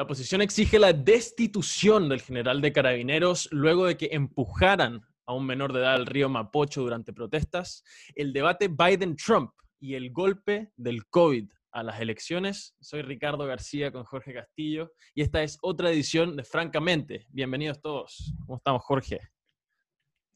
La oposición exige la destitución del general de carabineros luego de que empujaran a un menor de edad al río Mapocho durante protestas, el debate Biden-Trump y el golpe del COVID a las elecciones. Soy Ricardo García con Jorge Castillo y esta es otra edición de Francamente. Bienvenidos todos. ¿Cómo estamos, Jorge?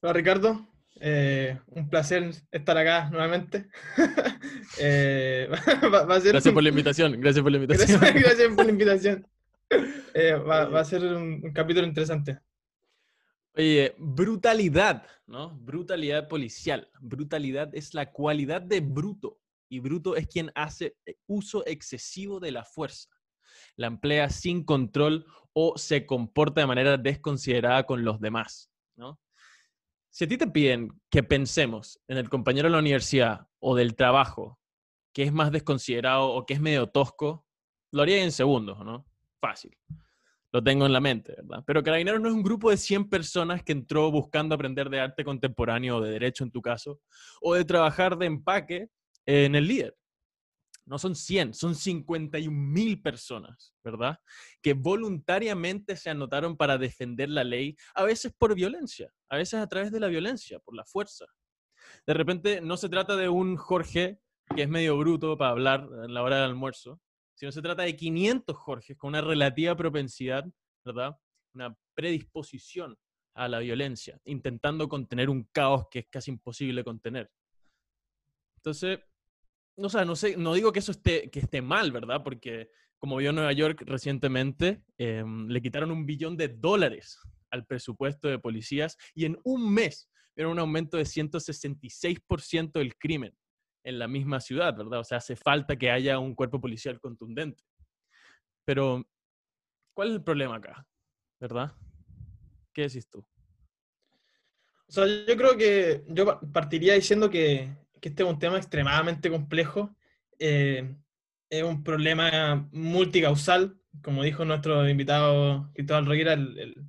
Hola, Ricardo. Eh, un placer estar acá nuevamente. Eh, gracias por la invitación. Gracias por la invitación. Gracias, por la invitación. Eh, va, a ser un, capítulo interesante. Oye, brutalidad, ¿no? Brutalidad policial. Brutalidad es la cualidad de bruto y bruto es quien hace uso excesivo de la fuerza. La emplea sin control o se comporta de manera desconsiderada con los demás, ¿no? Si a ti te piden que pensemos en el compañero de la universidad o del trabajo que es más desconsiderado o que es medio tosco, lo haría en segundos, ¿no? Fácil. Lo tengo en la mente, ¿verdad? Pero Carabineros no es un grupo de 100 personas que entró buscando aprender de arte contemporáneo o de derecho en tu caso, o de trabajar de empaque en el líder no son 100, son 51 mil personas, ¿verdad? Que voluntariamente se anotaron para defender la ley, a veces por violencia, a veces a través de la violencia, por la fuerza. De repente no se trata de un Jorge que es medio bruto para hablar en la hora del almuerzo, sino se trata de 500 Jorges con una relativa propensidad, ¿verdad? Una predisposición a la violencia, intentando contener un caos que es casi imposible contener. Entonces, no, sé, no sé, no digo que eso esté, que esté mal, ¿verdad? Porque como vio Nueva York recientemente, em, le quitaron un billón de dólares al presupuesto de policías y en un mes era un aumento de 166% del crimen en la misma ciudad, ¿verdad? O sea, hace falta que haya un cuerpo policial contundente. Pero, ¿cuál es el problema acá? ¿Verdad? ¿Qué decís tú? O sea, yo creo que yo partiría diciendo que que este es un tema extremadamente complejo. Eh, es un problema multicausal, como dijo nuestro invitado Cristóbal Roguera el,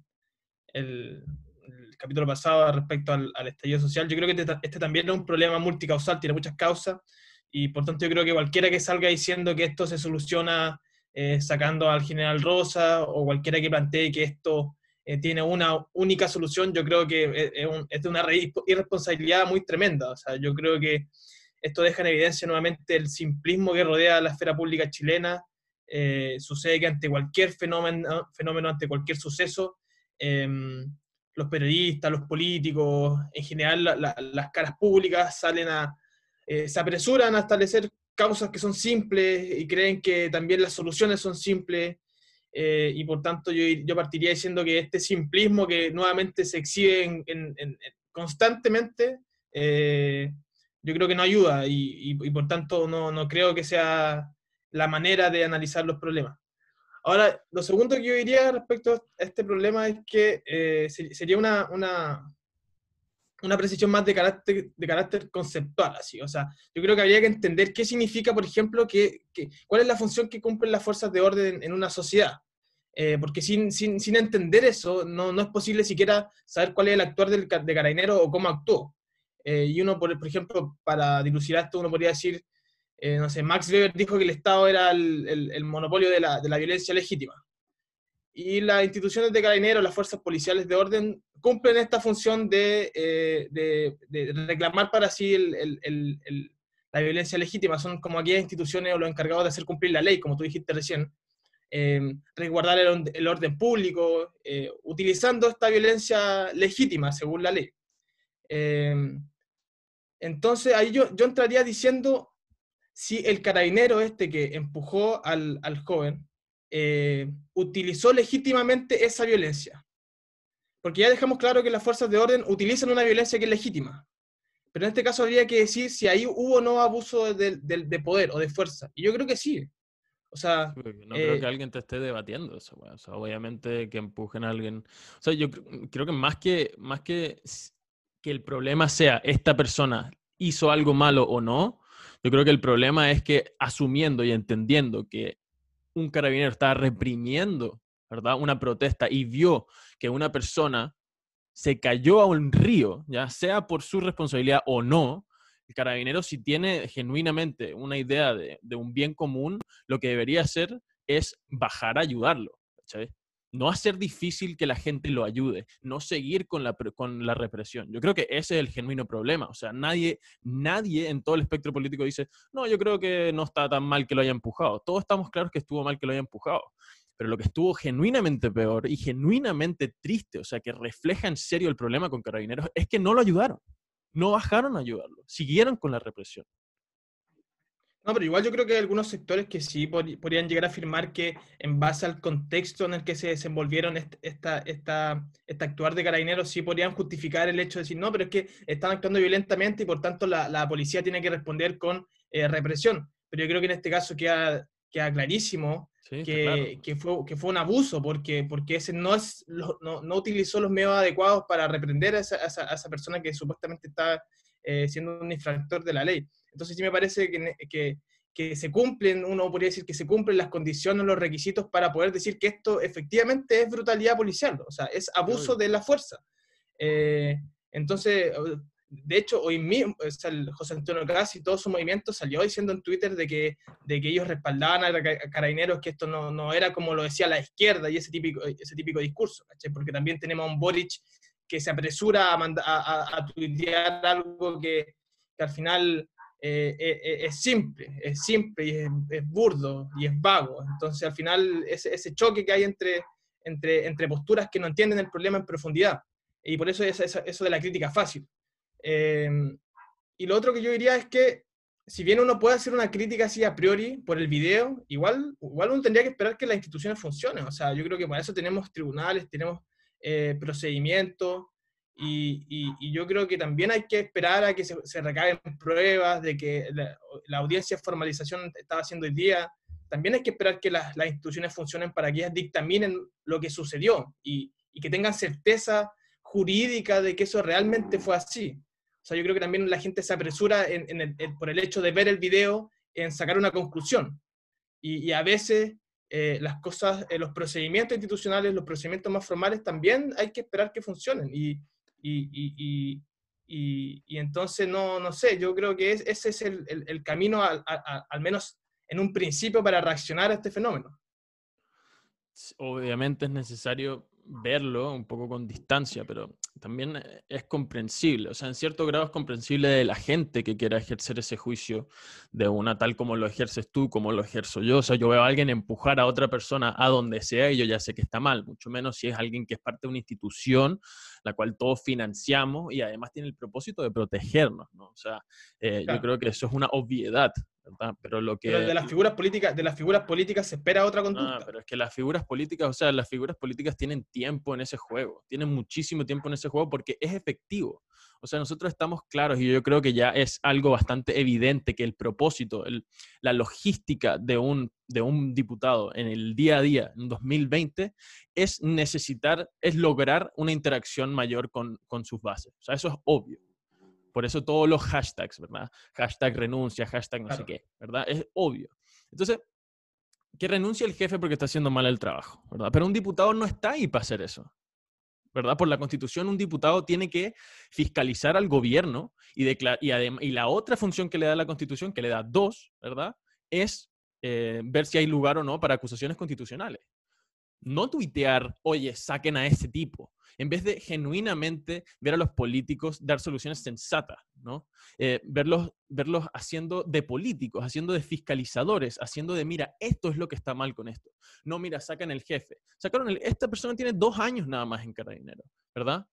el, capítulo pasado respecto al, estallido social. Yo creo que este, este, también es un problema multicausal, tiene muchas causas, y por tanto yo creo que cualquiera que salga diciendo que esto se soluciona eh, sacando al general Rosa, o cualquiera que plantee que esto eh, tiene una única solución, yo creo que es, un, es, una irresponsabilidad muy tremenda. O sea, yo creo que esto deja en evidencia nuevamente el simplismo que rodea la esfera pública chilena. Eh, sucede que ante cualquier fenómeno, fenómeno ante cualquier suceso, em, los periodistas, los políticos, en general las caras públicas salen a, eh, se apresuran a establecer causas que son simples y creen que también las soluciones son simples eh, y por tanto yo, yo, partiría diciendo que este simplismo que nuevamente se exhibe en, constantemente, eh, yo creo que no ayuda y, y, por tanto no, no, creo que sea la manera de analizar los problemas. Ahora, lo segundo que yo diría respecto a este problema es que eh, sería una, una, una, precisión más de carácter, de carácter conceptual, así. O sea, yo creo que habría que entender qué significa, por ejemplo, que, que cuál es la función que cumplen las fuerzas de orden en una sociedad. Eh, porque sin, sin, sin, entender eso, no, no, es posible siquiera saber cuál es el actuar del, de carabinero o cómo actuó. Eh, y uno, por, por, ejemplo, para dilucidar esto, uno podría decir, eh, no sé, Max Weber dijo que el Estado era el, el, monopolio de la, de la, violencia legítima. Y las instituciones de carabineros, las fuerzas policiales de orden, cumplen esta función de, de, de reclamar para sí la violencia legítima. Son como aquellas instituciones o los encargados de hacer cumplir la ley, como tú dijiste recién eh, resguardar el, orden público, eh, utilizando esta violencia legítima según la ley. Eh, entonces ahí yo, yo entraría diciendo si el carabinero este que empujó al, al joven utilizó legítimamente esa violencia. Porque ya dejamos claro que las fuerzas de orden utilizan una violencia que es legítima. Pero en este caso habría que decir si ahí hubo o no abuso de, de, de poder o de fuerza. Y yo creo que sí. O sea, no creo que eh, alguien te esté debatiendo eso, o sea, obviamente que empujen a alguien. O sea, yo creo que más que, más que que el problema sea esta persona hizo algo malo o no, yo creo que el problema es que asumiendo y entendiendo que un carabinero está reprimiendo, ¿verdad? Una protesta y vio que una persona se cayó a un río, ya sea por su responsabilidad o no, el carabinero si tiene genuinamente una idea de, un bien común, lo que debería hacer es bajar a ayudarlo, ¿cachai? No hacer difícil que la gente lo ayude, no seguir con la, con la represión. Yo creo que ese es el genuino problema. O sea, nadie, nadie en todo el espectro político dice, no, yo creo que no está tan mal que lo haya empujado. Todos estamos claros que estuvo mal que lo haya empujado. Pero lo que estuvo genuinamente peor y genuinamente triste, o sea, que refleja en serio el problema con carabineros, es que no lo ayudaron. No bajaron a ayudarlo. Siguieron con la represión. No, pero igual yo creo que hay algunos sectores que sí podrían llegar a afirmar que en base al contexto en el que se desenvolvieron esta, esta, esta actuar de carabineros, sí podrían justificar el hecho de decir, no, pero es que están actuando violentamente y por tanto la, la policía tiene que responder con eh, represión. Pero yo creo que en este caso queda, queda clarísimo que, que, fue, que fue un abuso, porque, porque ese no, es, no, no, utilizó los medios adecuados para reprender a esa, a esa, persona que supuestamente está eh, siendo un infractor de la ley. Entonces sí me parece que, que, que, se cumplen, uno podría decir que se cumplen las condiciones, los requisitos para poder decir que esto efectivamente es brutalidad policial, o sea, es abuso de la fuerza. Eh, entonces, de hecho, hoy mismo, el José Antonio Casi y todo su movimiento salió diciendo en Twitter de que, de que ellos respaldaban a carabineros, que esto no, no, era como lo decía la izquierda y ese típico, ese típico discurso, porque también tenemos a un Boric que se apresura a, a, a, tuitear algo que, que al final eh, eh, eh, es simple, es simple y es, burdo y es vago. Entonces, al final, ese, ese, choque que hay entre, entre, entre posturas que no entienden el problema en profundidad. Y por eso es eso, de la crítica fácil. y lo otro que yo diría es que, si bien uno puede hacer una crítica así a priori por el video, igual, igual uno tendría que esperar que las instituciones funcionen. O sea, yo creo que para eso tenemos tribunales, tenemos procedimientos, y, yo creo que también hay que esperar a que se, se recaben pruebas de que la, audiencia de formalización estaba haciendo hoy día. También hay que esperar que las, instituciones funcionen para que ellas dictaminen lo que sucedió y, que tengan certeza jurídica de que eso realmente fue así. O sea, yo creo que también la gente se apresura por el hecho de ver el video en sacar una conclusión. Y, a veces eh, las cosas, eh, los procedimientos institucionales, los procedimientos más formales también hay que esperar que funcionen. Y, y, y, entonces, no, no sé, yo creo que ese es el, el, camino, al, al menos en un principio, para reaccionar a este fenómeno. Obviamente es necesario verlo un poco con distancia, pero también eh, es comprensible, o sea, en cierto grado es comprensible de la gente que quiera ejercer ese juicio de una tal como lo ejerces tú, como lo ejerzo yo. O sea, yo veo a alguien empujar a otra persona a donde sea y yo ya sé que está mal, mucho menos si es alguien que es parte de una institución la cual todos financiamos y además tiene el propósito de protegernos, ¿no? O sea, eh, yo creo que eso es una obviedad, ¿verdad? Pero lo que... de las figuras políticas, de las figuras políticas se espera otra conducta. pero es que las figuras políticas, o sea, las figuras políticas tienen tiempo en ese juego, tienen muchísimo tiempo en ese juego porque es efectivo. O sea, nosotros estamos claros y yo creo que ya es algo bastante evidente que el propósito, la logística de un, de un diputado en el día a día, en 2020, es necesitar, es lograr una interacción mayor con, con sus bases. O sea, eso es obvio. Por eso todos los hashtags, ¿verdad? Hashtag renuncia, hashtag no sé qué, ¿verdad? Es obvio. Entonces, que renuncie el jefe porque está haciendo mal el trabajo, ¿verdad? Pero un diputado no está ahí para hacer eso. ¿verdad? Por la Constitución, un diputado tiene que fiscalizar al gobierno y, y, y la otra función que le da la Constitución, que le da dos, ¿verdad? Es eh, ver si hay lugar o no para acusaciones constitucionales. No tuitear, oye, saquen a ese tipo en vez de genuinamente ver a los políticos dar soluciones sensatas, ¿no? Eh, verlos, verlos haciendo de políticos, haciendo de fiscalizadores, haciendo de, mira, esto es lo que está mal con esto. No, mira, sacan el jefe. Sacaron el, esta persona tiene dos años nada más en Carabinero, ¿verdad?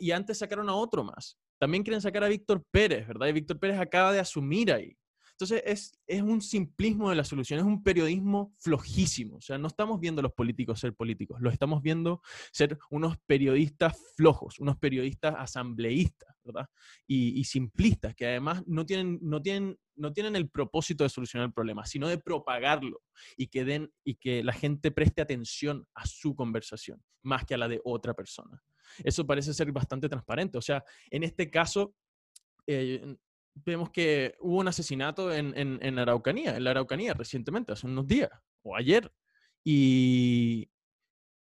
Y antes sacaron a otro más. También quieren sacar a Víctor Pérez, ¿verdad? Y Víctor Pérez acaba de asumir ahí. Entonces, es, es un simplismo de la solución, es un periodismo flojísimo. O sea, no estamos viendo a los políticos ser políticos, los estamos viendo ser unos periodistas flojos, unos periodistas asambleístas, ¿verdad? Y, simplistas, que además no tienen, no, tienen, no tienen el propósito de solucionar el problema, sino de propagarlo y que, den, y que la gente preste atención a su conversación, más que a la de otra persona. Eso parece ser bastante transparente. O sea, en este caso, eh, vemos que hubo un asesinato en, en, Araucanía, en la Araucanía recientemente, hace unos días o ayer. Y,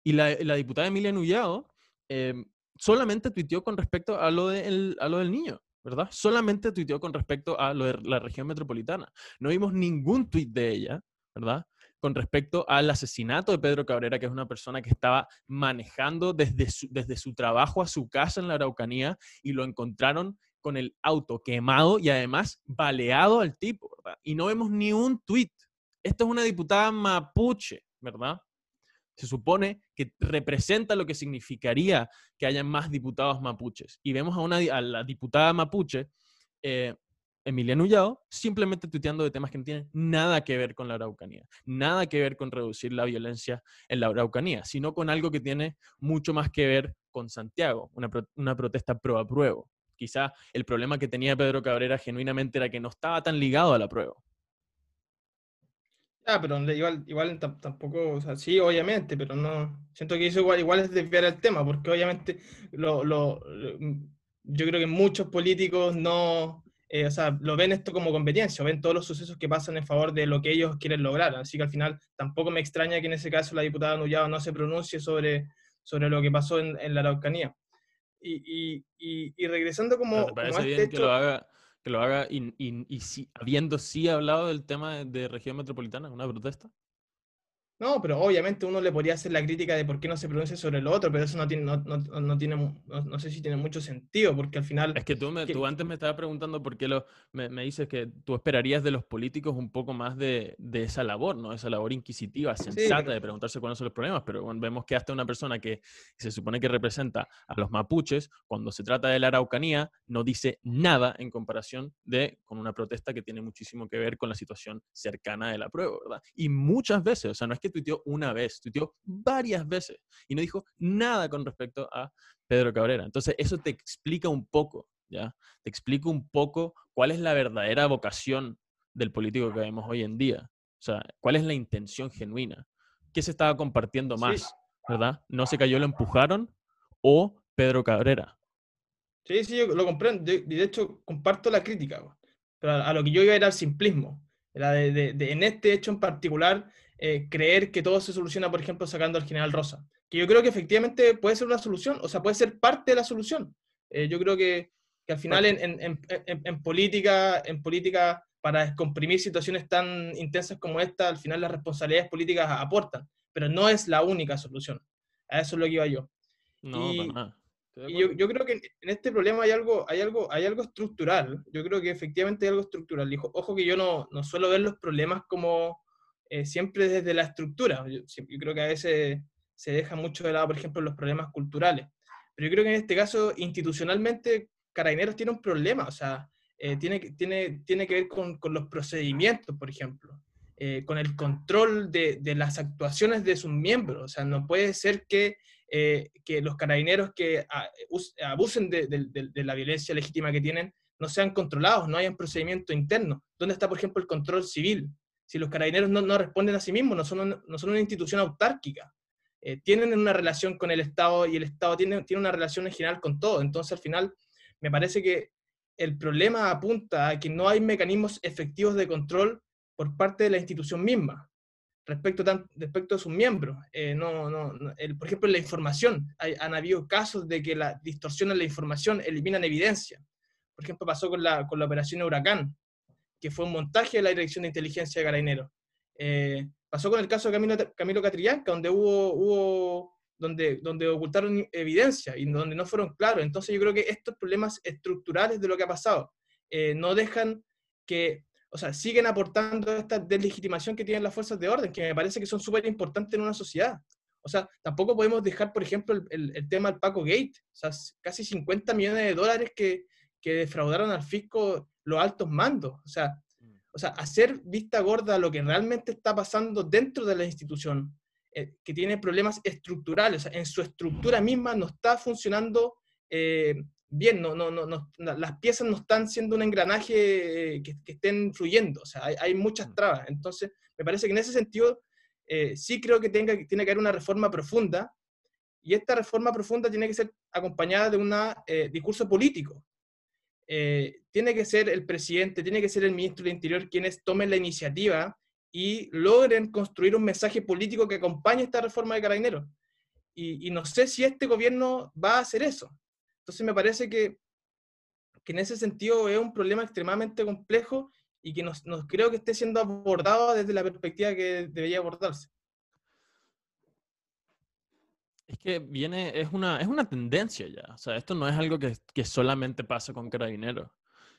y la, la, diputada Emilia Nullado em, solamente tuiteó con respecto a lo, de a lo del niño, ¿verdad? Solamente tuiteó con respecto a lo de la región metropolitana. No vimos ningún tuit de ella, ¿verdad? con respecto al asesinato de Pedro Cabrera, que es una persona que estaba manejando desde su, desde su trabajo a su casa en la Araucanía y lo encontraron con el auto quemado y además baleado al tipo, ¿verdad? Y no vemos ni un tuit. Esta es una diputada mapuche, ¿verdad? Se supone que representa lo que significaría que haya más diputados mapuches. Y vemos a, una, a la diputada mapuche eh, Emiliano simplemente tuiteando de temas que no tienen nada que ver con la Araucanía, nada que ver con reducir la violencia en la Araucanía, sino con algo que tiene mucho más que ver con Santiago, una, una protesta pro apruebo. Quizá el problema que tenía Pedro Cabrera genuinamente era que no estaba tan ligado a la prueba. Ah, pero igual, igual tampoco, o sea, sí, obviamente, pero no, siento que eso igual, igual es desviar el tema, porque obviamente lo, lo, yo creo que muchos políticos no, eh, o sea, lo ven esto como competencia, ven todos los sucesos que pasan en favor de lo que ellos quieren lograr. Así que al final tampoco me extraña que en ese caso la diputada Nullado no se pronuncie sobre, sobre lo que pasó en, en la Araucanía. Y, y, y, regresando como... ¿Te parece bien este que lo haga, que lo haga y, y, si, habiendo sí hablado del tema de, de región metropolitana, una protesta? No, pero obviamente uno le podría hacer la crítica de por qué no se pronuncia sobre lo otro, pero eso no tiene, no, no, no tiene, no, sé si tiene mucho sentido, porque al final... Es que tú, me, tú antes me estabas preguntando por qué lo, me, me, dices que tú esperarías de los políticos un poco más de, de esa labor, ¿no? Esa labor inquisitiva, sensata, de preguntarse cuáles son los problemas, pero bueno, vemos que hasta una persona que se supone que representa a los mapuches, cuando se trata de la Araucanía, no dice nada en comparación de con una protesta que tiene muchísimo que ver con la situación cercana de la prueba, ¿verdad? Y muchas veces, o sea, no es que tuiteó una vez, tuiteó varias veces y no dijo nada con respecto a Pedro Cabrera. Entonces, eso te explica un poco, ¿ya? Te explica un poco cuál es la verdadera vocación del político que vemos hoy en día. O sea, cuál es la intención genuina. ¿Qué se estaba compartiendo más? ¿Verdad? ¿No se cayó, lo empujaron? ¿O Pedro Cabrera? Sí, sí, yo lo comprendo. Y de hecho, comparto la crítica. Pero a, lo que yo iba era el simplismo. Era de, en este hecho en particular, eh, creer que todo se soluciona, por ejemplo, sacando al general Rosa. Que yo creo que efectivamente puede ser una solución, o sea, puede ser parte de la solución. Eh, yo creo que, que al final en, en, en, en, política, en política, para descomprimir situaciones tan intensas como esta, al final las responsabilidades políticas aportan, pero no es la única solución. A eso es lo que iba yo. No, y, y yo, yo, creo que en este problema hay algo, hay, algo, hay algo estructural. Yo creo que efectivamente hay algo estructural. Ojo que yo no, no suelo ver los problemas como, eh, siempre desde la estructura. Yo, creo que a veces se deja mucho de lado, por ejemplo, los problemas culturales. Pero yo creo que en este caso, institucionalmente, Carabineros tiene un problema, o sea, eh, tiene, tiene, tiene que ver con, con los procedimientos, por ejemplo, eh, con el control de, de, las actuaciones de sus miembros. O sea, no puede ser que, que los carabineros que abusen de, de, la violencia legítima que tienen no sean controlados, no hayan procedimiento interno. ¿Dónde está, por ejemplo, el control civil? Si los carabineros no, responden a sí mismos, no son, no son una institución autárquica. Eh, tienen una relación con el Estado y el Estado tiene, tiene una relación en general con todo. Entonces, al final, me parece que el problema apunta a que no hay mecanismos efectivos de control por parte de la institución misma respecto, respecto a sus miembros. Eh, no, no, el, por ejemplo, la información, hay, han habido casos de que la distorsión en la información eliminan evidencia. Por ejemplo, pasó con la, con la operación Huracán que fue un montaje de la Dirección de Inteligencia de Carabineros. Eh, pasó con el caso de Camilo, Camilo Catrillanca, donde hubo, hubo donde, donde ocultaron evidencia y donde no fueron claros. Entonces yo creo que estos problemas estructurales de lo que ha pasado eh, no dejan que, o sea, siguen aportando esta deslegitimación que tienen las fuerzas de orden, que me parece que son súper importantes en una sociedad. O sea, tampoco podemos dejar, por ejemplo, el, el, tema del Paco Gate, o sea, casi 50 millones de dólares que, que defraudaron al fisco los altos mandos. O sea, mm. o sea, hacer vista gorda a lo que realmente está pasando dentro de la institución, eh, que tiene problemas estructurales, o sea, en su estructura misma no está funcionando eh, bien, no, no, no, las piezas no están siendo un engranaje eh, que, que, estén fluyendo, o sea, hay, hay, muchas mm. trabas. Entonces, me parece que en ese sentido sí creo que tenga, tiene que haber una reforma profunda, y esta reforma profunda tiene que ser acompañada de un discurso político, eh, tiene que ser el presidente, tiene que ser el ministro del Interior quienes tomen la iniciativa y logren construir un mensaje político que acompañe esta reforma de carabineros. Y, no sé si este gobierno va a hacer eso. Entonces me parece que, que, en ese sentido es un problema extremadamente complejo y que no, no creo que esté siendo abordado desde la perspectiva que debería abordarse. Es que viene, es una, es una tendencia ya. O sea, esto no es algo que, que solamente pasa con carabineros.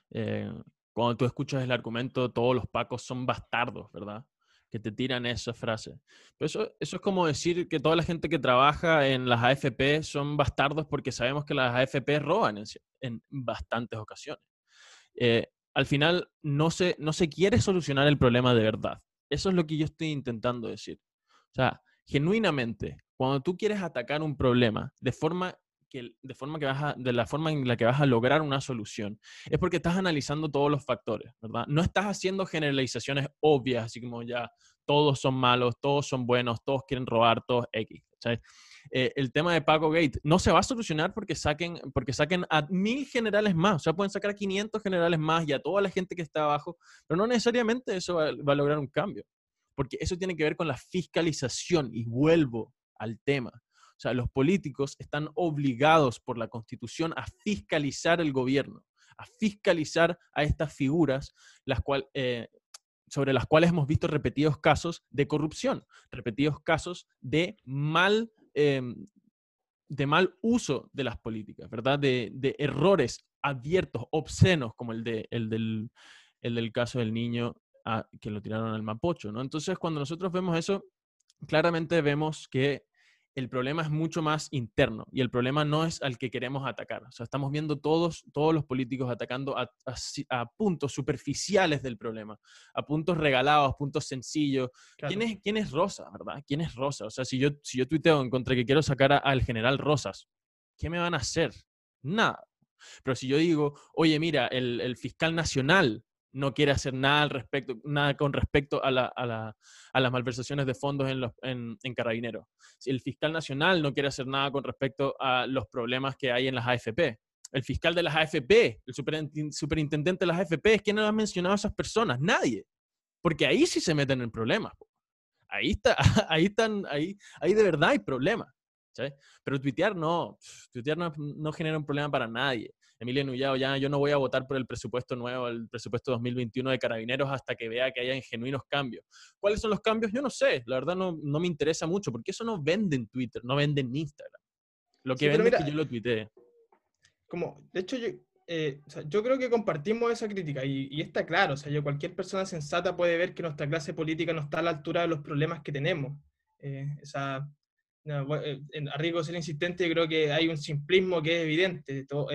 Eh, cuando tú escuchas el argumento, todos los pacos son bastardos, ¿verdad? Que te tiran esa frase. Pero eso, eso es como decir que toda la gente que trabaja en las AFP son bastardos porque sabemos que las AFP roban en, en bastantes ocasiones. Eh, al final, no se, no se quiere solucionar el problema de verdad. Eso es lo que yo estoy intentando decir. O sea, genuinamente, cuando tú quieres atacar un problema de forma que, de, forma que vas de la forma en la que vas a lograr una solución, es porque estás analizando todos los factores, ¿verdad? No estás haciendo generalizaciones obvias, así como ya todos son malos, todos son buenos, todos quieren robar, todos X. Eh, el tema de Paco Gate no se va a solucionar porque saquen, porque saquen a mil generales más, o sea, pueden sacar a 500 generales más y a toda la gente que está abajo, pero no necesariamente eso va a lograr un cambio, porque eso tiene que ver con la fiscalización y vuelvo al tema. O sea, los políticos están obligados por la Constitución a fiscalizar el gobierno, a fiscalizar a estas figuras, las eh, sobre las cuales hemos visto repetidos casos de corrupción, repetidos casos de mal, em, de mal uso de las políticas, ¿verdad? De, errores abiertos, obscenos, como el, de, el, del, el del caso del niño ah, que lo tiraron al Mapocho, ¿no? Entonces, cuando nosotros vemos eso, claramente vemos que el problema es mucho más interno y el problema no es al que queremos atacar. O sea, estamos viendo todos, todos los políticos atacando a, puntos superficiales del problema, a puntos regalados, puntos sencillos. ¿Quién, es, ¿Quién es Rosa, verdad? ¿Quién es Rosa? O sea, si yo, si yo tuiteo en contra que quiero sacar al general Rosas, ¿qué me van a hacer? Nada. Pero si yo digo, oye, mira, el, el fiscal nacional no quiere hacer nada al respecto, nada con respecto a, las malversaciones de fondos en, Carabineros. El fiscal nacional no quiere hacer nada con respecto a los problemas que hay en las AFP. El fiscal de las AFP, el superintendente de las AFP, ¿quién no ha mencionado a esas personas? Nadie. Porque ahí sí se meten en problemas. Ahí, está, ahí, están, ahí, ahí de verdad hay problemas. Pero tuitear no, tuitear no genera un problema para nadie. Emilio Nullao, ya yo no voy a votar por el presupuesto nuevo, el presupuesto 2021 de Carabineros hasta que vea que haya genuinos cambios. ¿Cuáles son los cambios? Yo no sé, la verdad no, no me interesa mucho, porque eso no vende en Twitter, no vende en Instagram. Lo que vende es que yo lo tuiteé. Como, de hecho, yo, eh, yo creo que compartimos esa crítica y, está claro, o sea, yo, cualquier persona sensata puede ver que nuestra clase política no está a la altura de los problemas que tenemos. Eh, esa, no, eh, a riesgo de ser insistente, yo creo que hay un simplismo que es evidente. Todo,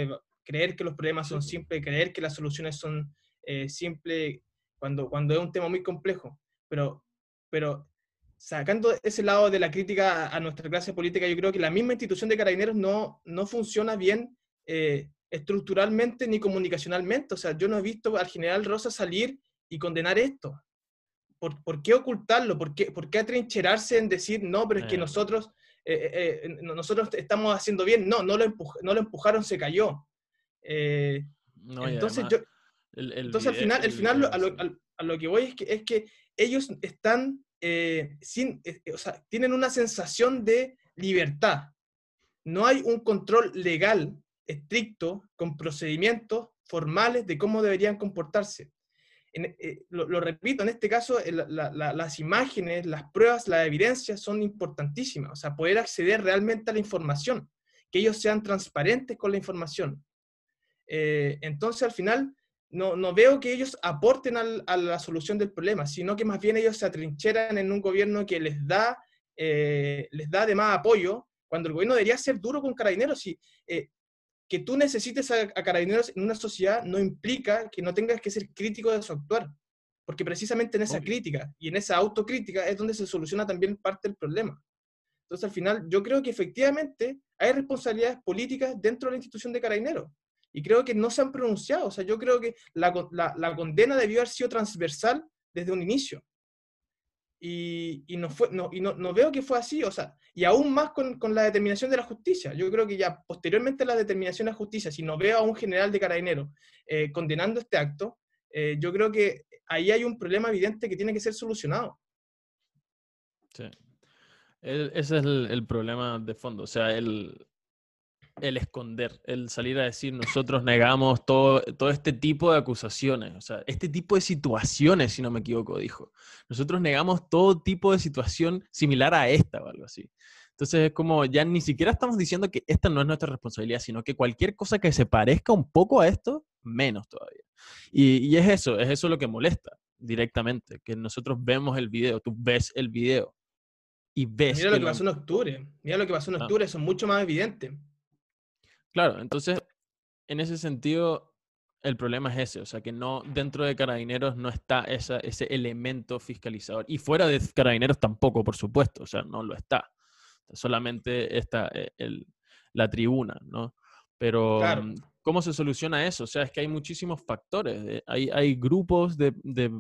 creer que los problemas son simples, creer que las soluciones son eh, simples, cuando, cuando es un tema muy complejo. Pero, pero sacando ese lado de la crítica a, nuestra clase política, yo creo que la misma institución de carabineros no, no funciona bien eh, estructuralmente ni comunicacionalmente. O sea, yo no he visto al general Rosa salir y condenar esto. ¿Por, ¿por qué ocultarlo? ¿Por qué, ¿Por qué atrincherarse en decir, no, pero es que eh. nosotros, nosotros estamos haciendo bien? No, no lo, no lo empujaron, se cayó. Eh, entonces, yo, entonces al final, al final a, lo, que voy es que, es que ellos están eh, sin, eh, o sea, tienen una sensación de libertad. No hay un control legal estricto con procedimientos formales de cómo deberían comportarse. lo, repito, en este caso las imágenes, las pruebas, la evidencia son importantísimas. O sea, poder acceder realmente a la información, que ellos sean transparentes con la información. Eh, entonces, al final, no, no, veo que ellos aporten a la solución del problema, sino que más bien ellos se atrincheran en un gobierno que les da, eh, les da de más apoyo, cuando el gobierno debería ser duro con carabineros. Y, eh, que tú necesites a, carabineros en una sociedad no implica que no tengas que ser crítico de su actuar, porque precisamente en esa crítica y en esa autocrítica es donde se soluciona también parte del problema. Entonces, al final, yo creo que efectivamente hay responsabilidades políticas dentro de la institución de carabineros y creo que no se han pronunciado. O sea, yo creo que la, la, condena debió haber sido transversal desde un inicio. Y, y, no, fue, no, y no, no, veo que fue así, o sea, y aún más con, con, la determinación de la justicia. Yo creo que ya posteriormente a la determinación de la justicia, si no veo a un general de carabinero eh, condenando este acto, eh, yo creo que ahí hay un problema evidente que tiene que ser solucionado. Sí. ese es el, el, problema de fondo. O sea, el, el esconder, el salir a decir nosotros negamos todo, todo este tipo de acusaciones, o sea, este tipo de situaciones, si no me equivoco, dijo. Nosotros negamos todo tipo de situación similar a esta o algo así. Entonces es como, ya ni siquiera estamos diciendo que esta no es nuestra responsabilidad, sino que cualquier cosa que se parezca un poco a esto, menos todavía. Y, y es eso, es eso lo que molesta directamente, que nosotros vemos el video, tú ves el video y ves... Mira lo que pasó en octubre, mira lo que pasó en octubre, eso es mucho más evidente. Claro, entonces, en ese sentido, el problema es ese, o sea, que no dentro de carabineros no está esa, ese elemento fiscalizador. Y fuera de carabineros tampoco, por supuesto, o sea, no lo está. Solamente está eh, el, la tribuna, ¿no? Pero, mm, ¿cómo se soluciona eso? O sea, es que hay muchísimos factores. Eh, hay, hay grupos de, de,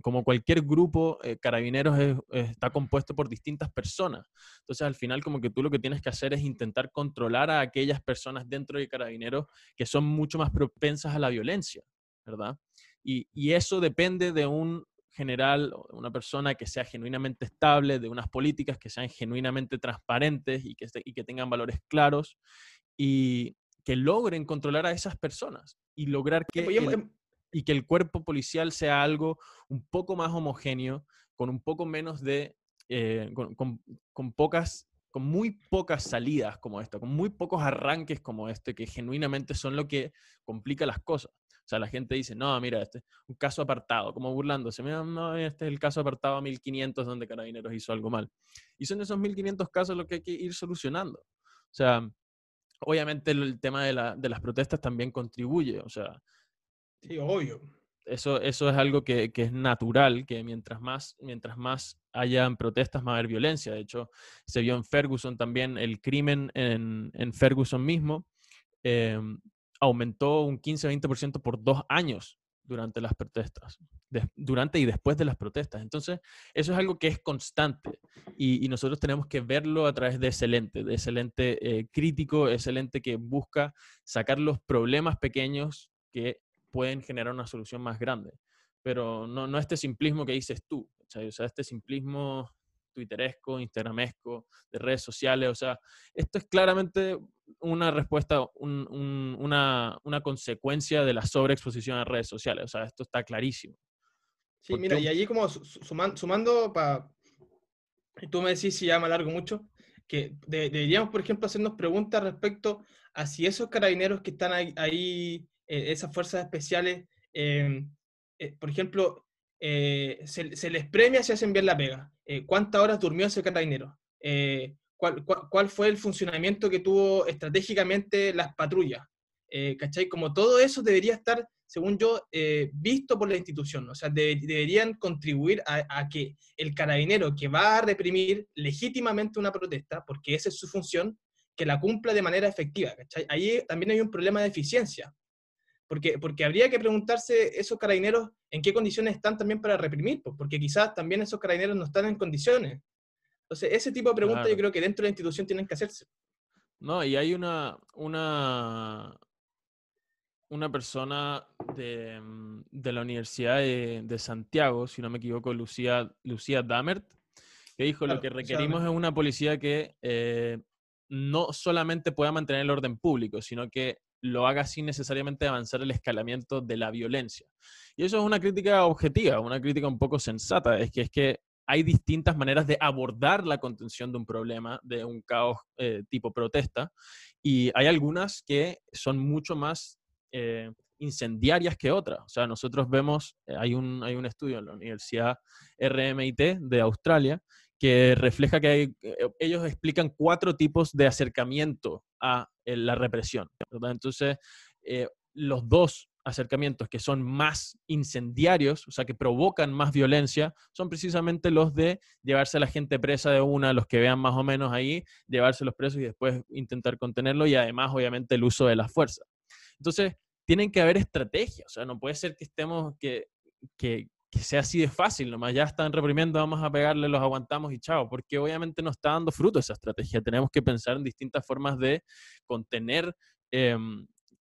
como cualquier grupo, eh, Carabineros está compuesto por distintas personas. Entonces, al final, como que tú lo que tienes que hacer es intentar controlar a aquellas personas dentro de Carabineros que son mucho más propensas a la violencia, ¿verdad? Y, y eso depende de un general, de una persona que sea genuinamente estable, de unas políticas que sean genuinamente transparentes y que, y que tengan valores claros. Y, que logren controlar a esas personas y lograr que, pues, el, y que el cuerpo policial sea algo un poco más homogéneo, con un poco menos de, eh, con, con, pocas, con muy pocas salidas como esta, con muy pocos arranques como este, que genuinamente son lo que complica las cosas. O sea, la gente dice, no, mira, este es un caso apartado, como burlándose, mira, no, este es el caso apartado a 1500 donde Carabineros hizo algo mal. Y son esos 1500 casos lo que hay que ir solucionando. O sea, obviamente el, tema de, la, de, las protestas también contribuye, o sea. Sí, obvio. Eso, eso es algo que, que, es natural, que mientras más, mientras más hayan protestas, va a haber violencia. De hecho, se vio en Ferguson también el crimen en, en Ferguson mismo. Eh, aumentó un 15-20% por dos años durante las protestas, durante y después de las protestas. Entonces, eso es algo que es constante y, nosotros tenemos que verlo a través de excelente, de excelente eh, crítico, excelente que busca sacar los problemas pequeños que pueden generar una solución más grande. Pero no, no este simplismo que dices tú, o sea, este simplismo twitteresco, instagramesco, de redes sociales. O sea, esto es claramente una respuesta, una, una, consecuencia de la sobreexposición a redes sociales. O sea, esto está clarísimo. Sí, mira, y allí como sumando para... Tú me decís si ya me alargo mucho, que deberíamos, por ejemplo, hacernos preguntas respecto a si esos carabineros que están ahí, eh, esas fuerzas especiales, eh, eh, por ejemplo, se, se, les premia si hacen bien la pega. ¿Cuántas horas durmió ese carabinero? cuál, fue el funcionamiento que tuvo estratégicamente las patrullas. Eh, ¿Cachai? Como todo eso debería estar, según yo, eh, visto por la institución. O sea, deberían contribuir a, que el carabinero que va a reprimir legítimamente una protesta, porque esa es su función, que la cumpla de manera efectiva. ¿cachai? Ahí también hay un problema de eficiencia. Porque, porque habría que preguntarse esos carabineros en qué condiciones están también para reprimir, porque quizás también esos carabineros no están en condiciones. Entonces, ese tipo de preguntas yo creo que dentro de la institución tienen que hacerse. No, y hay una, una, una persona de, de la Universidad de, de, Santiago, si no me equivoco, Lucía, Lucía Damert, que dijo, lo que requerimos es una policía que eh, no solamente pueda mantener el orden público, sino que lo haga sin necesariamente avanzar el escalamiento de la violencia. Y eso es una crítica objetiva, una crítica un poco sensata, es que es que hay distintas maneras de abordar la contención de un problema, de un caos eh, tipo protesta, y hay algunas que son mucho más eh, incendiarias que otras. O sea, nosotros vemos, eh, hay, un, hay un estudio en la Universidad RMIT de Australia que refleja que hay, ellos explican cuatro tipos de acercamiento a la represión. Entonces, los dos acercamientos que son más incendiarios, o sea, que provocan más violencia, son precisamente los de llevarse a la gente presa de una, los que vean más o menos ahí, llevarse los presos y después intentar contenerlo y además, obviamente, el uso de la fuerza. Entonces, tienen que haber estrategias, o sea, no puede ser que estemos, que, que, que sea así de fácil, nomás ya están reprimiendo, vamos a pegarle, los aguantamos y chao, porque obviamente no está dando fruto esa estrategia. Tenemos que pensar en distintas formas de contener eh,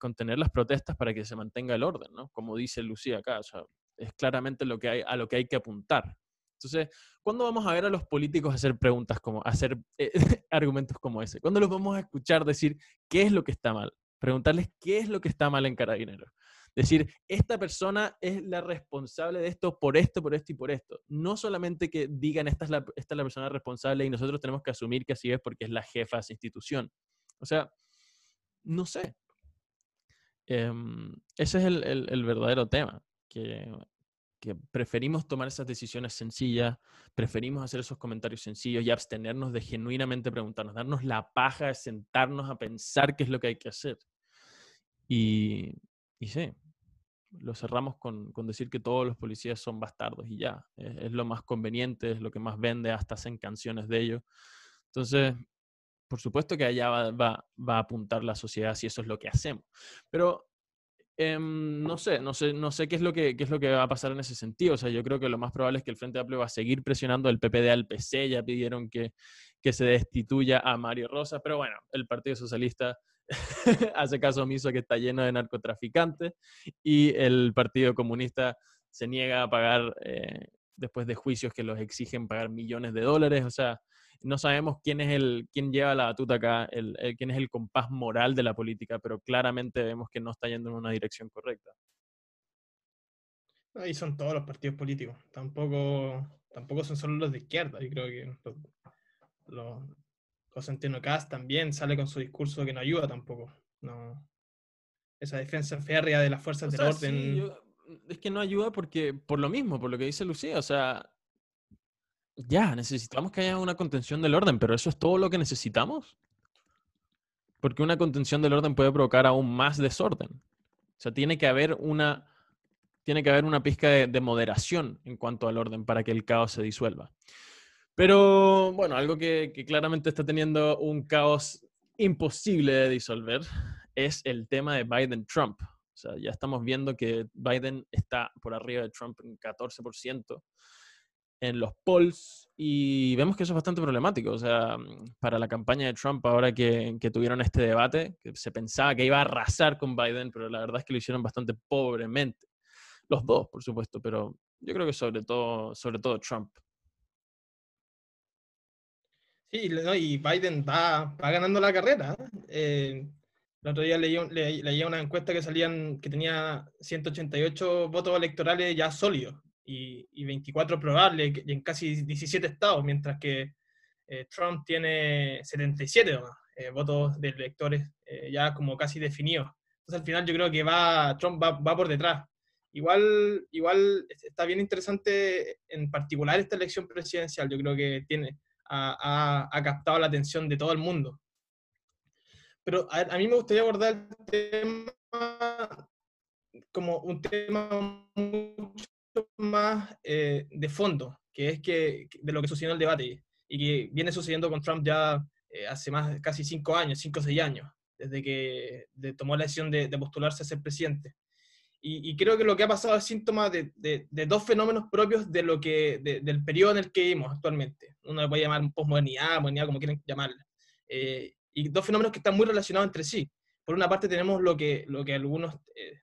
contener las protestas para que se mantenga el orden, ¿no? Como dice Lucía acá, o sea, es claramente lo que hay, a lo que hay que apuntar. Entonces, ¿cuándo vamos a ver a los políticos hacer preguntas como, hacer eh, argumentos como ese? ¿Cuándo los vamos a escuchar decir qué es lo que está mal? Preguntarles qué es lo que está mal en Carabineros. Decir, esta persona es la responsable de esto por esto, por esto y por esto. No solamente que digan, esta es la, esta es la persona responsable y nosotros tenemos que asumir que así es porque es la jefa de esa institución. O sea, no sé. Em, ese es el, el, verdadero tema, que, que, preferimos tomar esas decisiones sencillas, preferimos hacer esos comentarios sencillos y abstenernos de genuinamente preguntarnos, darnos la paja de sentarnos a pensar qué es lo que hay que hacer. Y, y sí, lo cerramos con, con, decir que todos los policías son bastardos y ya. Es, lo más conveniente, es lo que más vende, hasta hacen canciones de ellos. Entonces, por supuesto que allá va, va, va, a apuntar la sociedad si eso es lo que hacemos. Pero em, no sé, no sé, no sé qué es, lo que, qué es lo que va a pasar en ese sentido. O sea, yo creo que lo más probable es que el Frente Amplio va a seguir presionando el PPD al PC. Ya pidieron que, que se destituya a Mario Rosa, pero bueno, el Partido Socialista hace caso omiso que está lleno de narcotraficantes y el Partido Comunista se niega a pagar, eh, después de juicios que los exigen pagar millones de dólares. O sea, no sabemos quién es el, quién lleva la batuta acá, el, quién es el compás moral de la política, pero claramente vemos que no está yendo en una dirección correcta. Ahí son todos los partidos políticos, tampoco, tampoco son solo los de izquierda, yo creo que los, Constantino Cast también sale con su discurso que no ayuda tampoco. No. Esa defensa férrea de las fuerzas del orden. es que no ayuda porque, por lo mismo, por lo que dice Lucía, o sea, ya, necesitamos que haya una contención del orden, pero eso es todo lo que necesitamos. Porque una contención del orden puede provocar aún más desorden. O sea, tiene que haber una, tiene que haber una pizca de moderación en cuanto al orden para que el caos se disuelva. Pero bueno, algo que, claramente está teniendo un caos imposible de disolver es el tema de Biden-Trump. O sea, ya estamos viendo que Biden está por arriba de Trump en 14% en los polls y vemos que eso es bastante problemático. O sea, para la campaña de Trump, ahora que, que, tuvieron este debate, que se pensaba que iba a arrasar con Biden, pero la verdad es que lo hicieron bastante pobremente. Los dos, por supuesto, pero yo creo que sobre todo, sobre todo Trump. Sí, y Biden va, va ganando la carrera. Eh, el otro día leí, leí, una encuesta que salían que tenía 188 votos electorales ya sólidos y, y 24 probables en casi 17 estados, mientras que eh, Trump tiene 77 eh, votos de electores ya como casi definidos. Entonces al final yo creo que va, Trump va, va por detrás. Igual, igual está bien interesante en particular esta elección presidencial. Yo creo que tiene, ha, captado la atención de todo el mundo. Pero a, mí me gustaría abordar el tema como un tema mucho más eh, de fondo, que es que, de lo que sucedió en el debate y que viene sucediendo con Trump ya eh, hace más casi cinco años, cinco o seis años, desde que tomó la decisión de, de, postularse a ser presidente. Y, creo que lo que ha pasado es síntoma de, de, dos fenómenos propios de lo que, del periodo en el que vivimos actualmente. Uno le puede llamar posmodernidad, modernidad, como quieren llamarla. Eh, y dos fenómenos que están muy relacionados entre sí. Por una parte tenemos lo que, lo que algunos eh,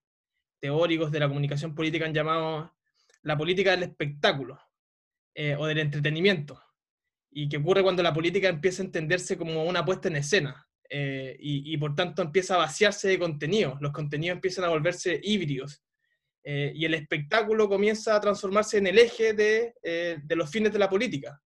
teóricos de la comunicación política han llamado la política del espectáculo eh, o del entretenimiento. Y que ocurre cuando la política empieza a entenderse como una puesta en escena. Eh, y, por tanto empieza a vaciarse de contenido, los contenidos empiezan a volverse híbridos eh, y el espectáculo comienza a transformarse en el eje de, eh, de, los fines de la política.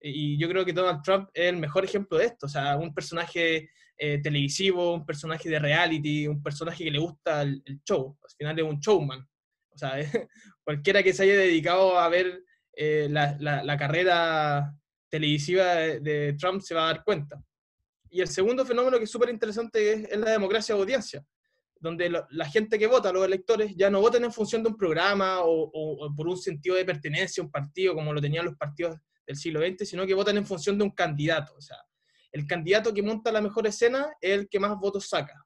Y yo creo que Donald Trump es el mejor ejemplo de esto, o sea, un personaje televisivo, un personaje de reality, un personaje que le gusta el, show, al final es un showman. O sea, cualquiera que se haya dedicado a ver la, la, carrera televisiva de Trump se va a dar cuenta. Y el segundo fenómeno que es súper interesante es, la democracia de audiencia, donde la gente que vota, los electores, ya no votan en función de un programa o, por un sentido de pertenencia a un partido como lo tenían los partidos del siglo XX, sino que votan en función de un candidato. O sea, el candidato que monta la mejor escena es el que más votos saca.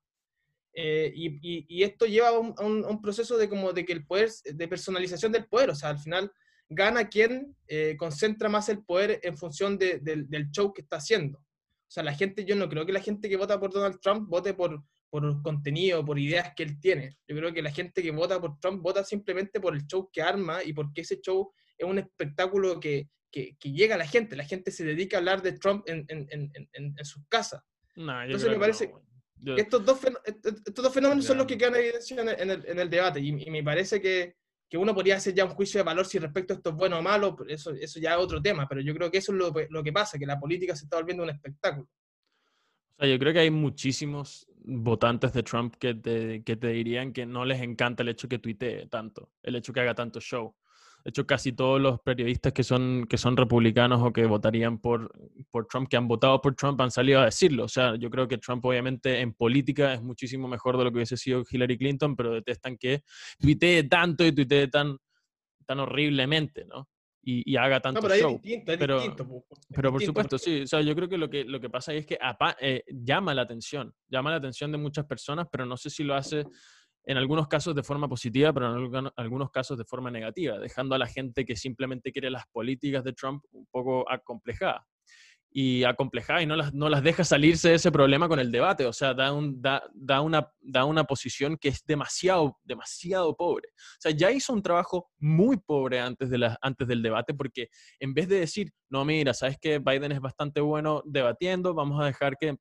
Eh, y, esto lleva a un, proceso de como de que el poder, de personalización del poder, o sea, al final gana quien eh, concentra más el poder en función del show que está haciendo. O sea, la gente, yo no creo que la gente que vota por Donald Trump vote por, por contenido, por ideas que él tiene. Yo creo que la gente que vota por Trump vota simplemente por el show que arma y porque ese show es un espectáculo que, que, llega a la gente. La gente se dedica a hablar de Trump en, en, en, en sus casas. Entonces me parece que estos, dos estos dos fenómenos son los que quedan en evidencia en el, en el debate. Y, y, me parece que, que, uno podría hacer ya un juicio de valor si respecto a esto es bueno o malo, eso, eso ya es otro tema. Pero yo creo que eso es lo, lo que pasa, que la política se está volviendo un espectáculo. O sea, yo creo que hay muchísimos votantes de Trump que te, que te dirían que no les encanta el hecho que tuitee tanto, el hecho que haga tanto show. De hecho, casi todos los periodistas que son, que son republicanos o que votarían por, por Trump, que han votado por Trump, han salido a decirlo. O sea, yo creo que Trump obviamente en política es muchísimo mejor de lo que hubiese sido Hillary Clinton, pero detestan que tuitee tanto y tuitee tan, tan horriblemente, ¿no? Y, haga tanto pero show. pero, pero por supuesto, sí. O sea, yo creo que lo que, lo que pasa ahí es que eh, llama la atención, llama la atención de muchas personas, pero no sé si lo hace en algunos casos de forma positiva, pero en algunos casos de forma negativa, dejando a la gente que simplemente quiere las políticas de Trump un poco acomplejada. Y acomplejada y no las, no las deja salirse de ese problema con el debate. O sea, da, un, da, da, una, da una posición que es demasiado, demasiado pobre. O sea, ya hizo un trabajo muy pobre antes, de la, antes del debate, porque en vez de decir, no, mira, sabes que Biden es bastante bueno debatiendo, vamos a dejar que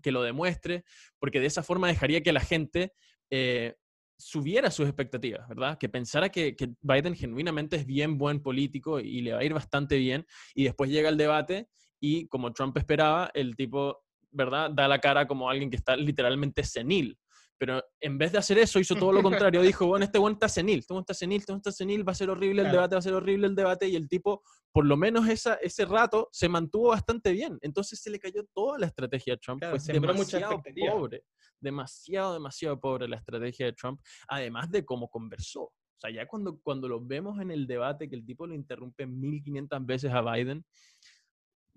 que lo demuestre, porque de esa forma dejaría que la gente eh, subiera sus expectativas, ¿verdad? Que pensara que, Biden genuinamente es bien buen político y le va a ir bastante bien, y después llega el debate y como Trump esperaba, el tipo, ¿verdad? Da la cara como alguien que está literalmente senil. Pero en vez de hacer eso, hizo todo lo contrario. Dijo, bueno, este buen está senil, este buen está senil, este buen está senil, va a ser horrible el debate, va a ser horrible el debate. Y el tipo, por lo menos esa, ese rato, se mantuvo bastante bien. Entonces se le cayó toda la estrategia de Trump. Fue demasiado pobre, demasiado, demasiado pobre la estrategia de Trump, además de cómo conversó. O sea, ya cuando, cuando lo vemos en el debate, que el tipo lo interrumpe 1500 veces a Biden,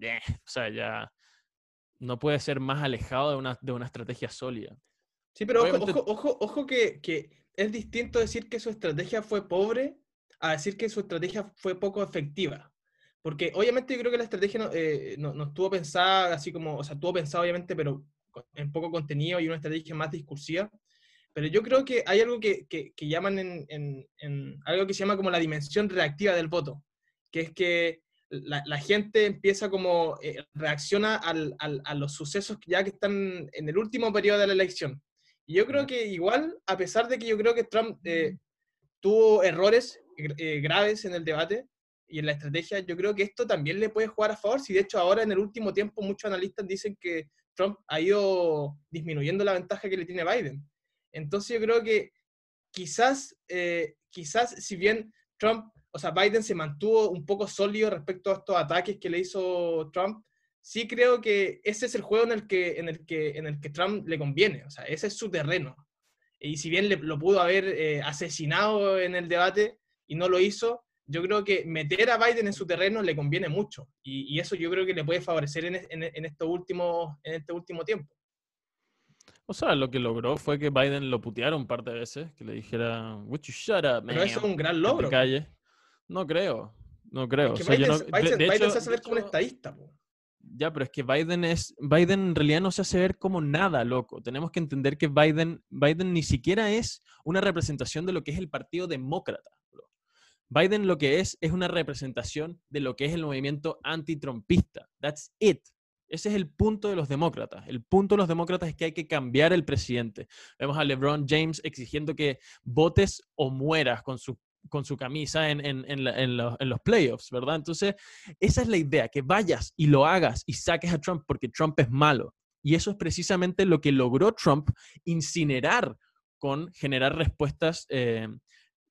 eh, o sea, ya no puede ser más alejado de una, de una estrategia sólida. Sí, pero ojo, ojo, ojo, que, que, es distinto decir que su estrategia fue pobre a decir que su estrategia fue poco efectiva. Porque obviamente yo creo que la estrategia no, eh, no, estuvo pensada así como, o sea, estuvo pensada obviamente, pero en poco contenido y una estrategia más discursiva. Pero yo creo que hay algo que, que, llaman en, en, en, algo que se llama como la dimensión reactiva del voto, que es que la, la gente empieza como, eh, reacciona al, al, a los sucesos ya que están en el último periodo de la elección. Y yo creo que igual, a pesar de que yo creo que Trump eh, tuvo errores eh, graves en el debate y en la estrategia, yo creo que esto también le puede jugar a favor. Si de hecho ahora en el último tiempo muchos analistas dicen que Trump ha ido disminuyendo la ventaja que le tiene Biden. Entonces yo creo que quizás, eh, quizás si bien Trump, o sea, Biden se mantuvo un poco sólido respecto a estos ataques que le hizo Trump, sí creo que ese es el juego en el que, en el que, en el que Trump le conviene, o sea, ese es su terreno. Y si bien le, lo pudo haber eh, asesinado en el debate y no lo hizo, yo creo que meter a Biden en su terreno le conviene mucho. Y, eso yo creo que le puede favorecer en, en, en, este último, en este último tiempo. O sea, lo que logró fue que Biden lo puteara un par de veces, que le dijera, Would you shut up, Pero eso es un gran logro. Calle. No creo, no creo. Biden, se hace ver como un estadista. Ya, pero es que Biden es, Biden en realidad no se hace ver como nada, loco. Tenemos que entender que Biden, Biden ni siquiera es una representación de lo que es el Partido Demócrata. Biden lo que es es una representación de lo que es el movimiento antitrumpista. That's it. Ese es el punto de los demócratas. El punto de los demócratas es que hay que cambiar el presidente. Vemos a LeBron James exigiendo que votes o mueras con su con su camisa en, en, en, los, playoffs, ¿verdad? Entonces, esa es la idea, que vayas y lo hagas y saques a Trump porque Trump es malo. Y eso es precisamente lo que logró Trump incinerar con generar respuestas, eh,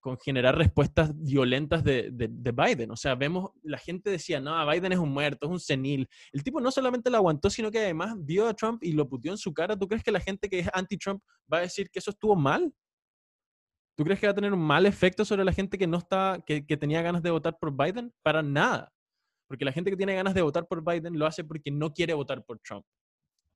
con generar respuestas violentas de, de, Biden. O sea, vemos, la gente decía, no, Biden es un muerto, es un senil. El tipo no solamente lo aguantó, sino que además vio a Trump y lo puteó en su cara. ¿Tú crees que la gente que es anti-Trump va a decir que eso estuvo mal? ¿Tú crees que va a tener un mal efecto sobre la gente que no está, que, tenía ganas de votar por Biden? Para nada. Porque la gente que tiene ganas de votar por Biden lo hace porque no quiere votar por Trump.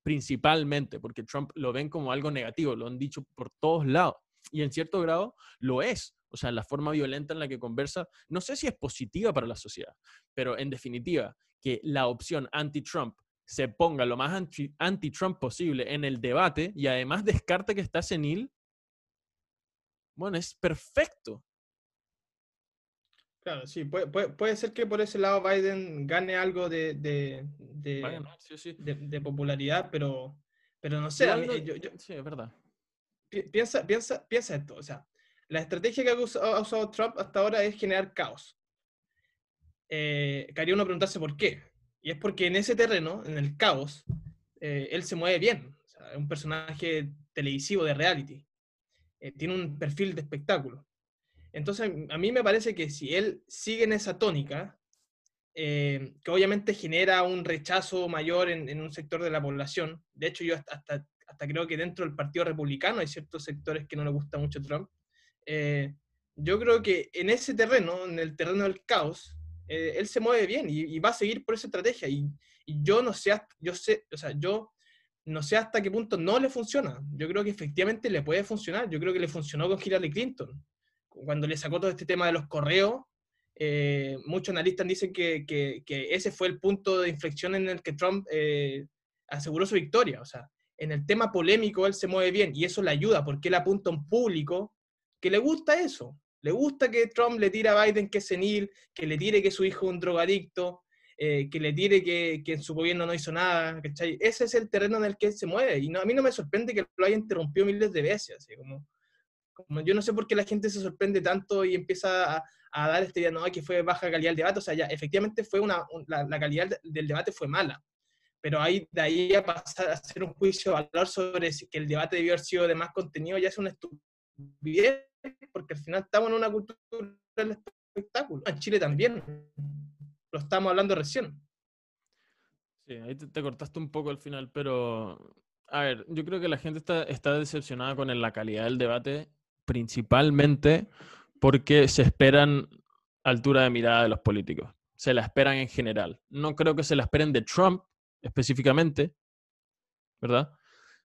Principalmente porque Trump lo ven como algo negativo, lo han dicho por todos lados. Y en cierto grado lo es. O sea, la forma violenta en la que conversa, no sé si es positiva para la sociedad, pero en definitiva, que la opción anti-Trump se ponga lo más anti-Trump posible en el debate y además descarte que está senil, bueno, es perfecto. Claro, sí, puede, puede, ser que por ese lado Biden gane algo de, de, de, popularidad, pero, pero no sé. sí, es verdad. Piensa, piensa, piensa esto, o sea, la estrategia que ha usado, Trump hasta ahora es generar caos. Eh, uno preguntarse por qué. Y es porque en ese terreno, en el caos, eh, él se mueve bien. es un personaje televisivo de reality. Eh, tiene un perfil de espectáculo. Entonces, a mí me parece que si él sigue en esa tónica, eh, que obviamente genera un rechazo mayor en, un sector de la población, de hecho yo hasta, hasta, creo que dentro del Partido Republicano hay ciertos sectores que no le gusta mucho Trump, eh, yo creo que en ese terreno, en el terreno del caos, eh, él se mueve bien y, va a seguir por esa estrategia. Y, y, yo no sé, yo sé, o sea, yo no sé hasta qué punto no le funciona. Yo creo que efectivamente le puede funcionar. Yo creo que le funcionó con Hillary Clinton cuando le sacó todo este tema de los correos, eh, muchos analistas dicen que, ese fue el punto de inflexión en el que Trump eh, aseguró su victoria. O sea, en el tema polémico él se mueve bien y eso le ayuda porque él apunta a un público que le gusta eso. Le gusta que Trump le tire a Biden que es senil, que le tire que su hijo es un drogadicto, eh, que le tire que, en su gobierno no hizo nada. Ese es el terreno en el que él se mueve. Y no, a mí no me sorprende que lo haya interrumpido miles de veces. Así como, yo no sé por qué la gente se sorprende tanto y empieza a, dar este día, no, que fue baja calidad el debate. O sea, ya, efectivamente fue una, la, calidad del debate fue mala. Pero ahí, de ahí a pasar a hacer un juicio de valor sobre si que el debate debió haber sido de más contenido, ya es una estupidez, porque al final estamos en una cultura del espectáculo. En Chile también. Lo estamos hablando recién. Sí, ahí te, cortaste un poco al final, pero a ver, yo creo que la gente está, está decepcionada con la calidad del debate principalmente porque se esperan altura de mirada de los políticos. Se la esperan en general. No creo que se la esperen de Trump específicamente, ¿verdad?